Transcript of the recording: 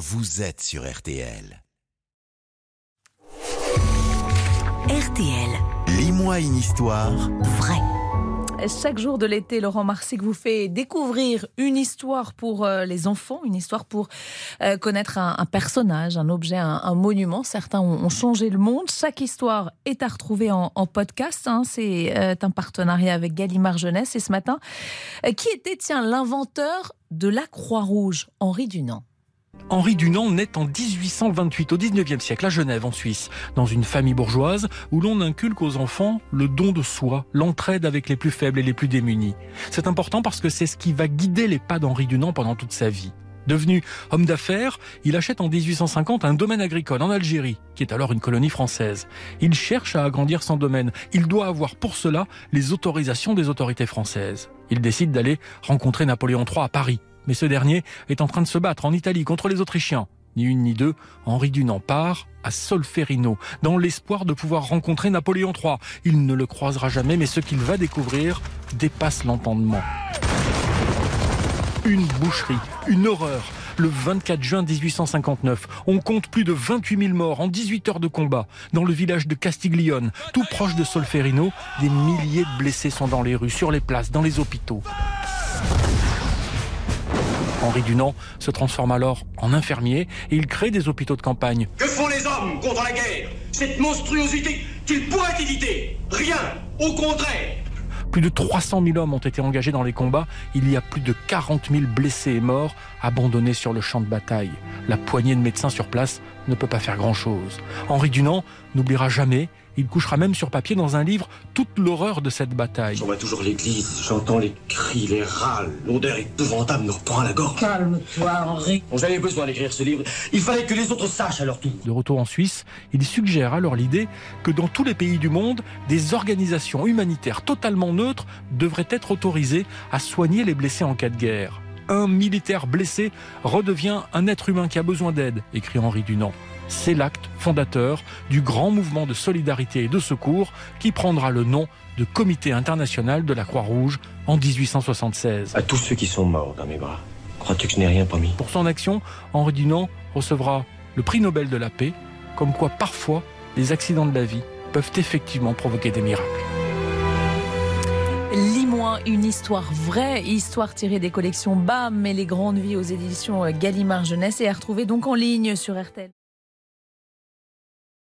vous êtes sur RTL. RTL, Lis-moi une histoire vrai. Chaque jour de l'été, Laurent Marsic vous fait découvrir une histoire pour euh, les enfants, une histoire pour euh, connaître un, un personnage, un objet, un, un monument. Certains ont, ont changé le monde. Chaque histoire est à retrouver en, en podcast. hein. C'est euh, un partenariat avec Gallimard Jeunesse. Et ce matin, euh, qui était, tiens, l'inventeur de la Croix-Rouge, Henri Dunant Henri Dunant naît en 1828 au 19e siècle à Genève en Suisse, dans une famille bourgeoise où l'on inculque aux enfants le don de soi, l'entraide avec les plus faibles et les plus démunis. C'est important parce que c'est ce qui va guider les pas d'Henri Dunant pendant toute sa vie. Devenu homme d'affaires, il achète en 1850 un domaine agricole en Algérie, qui est alors une colonie française. Il cherche à agrandir son domaine. Il doit avoir pour cela les autorisations des autorités françaises. Il décide d'aller rencontrer Napoléon III à Paris. Mais ce dernier est en train de se battre en Italie contre les Autrichiens. Ni une ni deux, Henri Dunant part à Solferino, dans l'espoir de pouvoir rencontrer Napoléon III. Il ne le croisera jamais, mais ce qu'il va découvrir dépasse l'entendement. Une boucherie, une horreur. Le 24 juin 1859, on compte plus de 28 000 morts en 18 heures de combat. Dans le village de Castiglione, tout proche de Solferino, des milliers de blessés sont dans les rues, sur les places, dans les hôpitaux. Henri Dunant se transforme alors en infirmier et il crée des hôpitaux de campagne. Que font les hommes contre la guerre? Cette monstruosité qu'ils pourraient éviter? Rien Au contraire Plus de 300 000 hommes ont été engagés dans les combats. Il y a plus de 40 000 blessés et morts abandonnés sur le champ de bataille. La poignée de médecins sur place ne peut pas faire grand-chose. Henri Dunant n'oubliera jamais. Il couchera même sur papier dans un livre toute l'horreur de cette bataille. Je vois toujours l'église, j'entends les cris, les râles, l'odeur épouvantable me reprend à la gorge. Calme-toi, Henri. Bon, J'avais besoin d'écrire ce livre, il fallait que les autres sachent à leur tour. De retour en Suisse, il suggère alors l'idée que dans tous les pays du monde, des organisations humanitaires totalement neutres devraient être autorisées à soigner les blessés en cas de guerre. Un militaire blessé redevient un être humain qui a besoin d'aide, écrit Henri Dunant. C'est l'acte fondateur du grand mouvement de solidarité et de secours qui prendra le nom de Comité international de la Croix-Rouge en 1876. À tous ceux qui sont morts dans mes bras, crois-tu que je n'ai rien promis? Pour son action, Henri Dunant recevra le prix Nobel de la paix, comme quoi parfois les accidents de la vie peuvent effectivement provoquer des miracles. Lis-moi une histoire vraie, histoire tirée des collections BAM et les grandes vies aux éditions Gallimard Jeunesse et à retrouver donc en ligne sur RTL.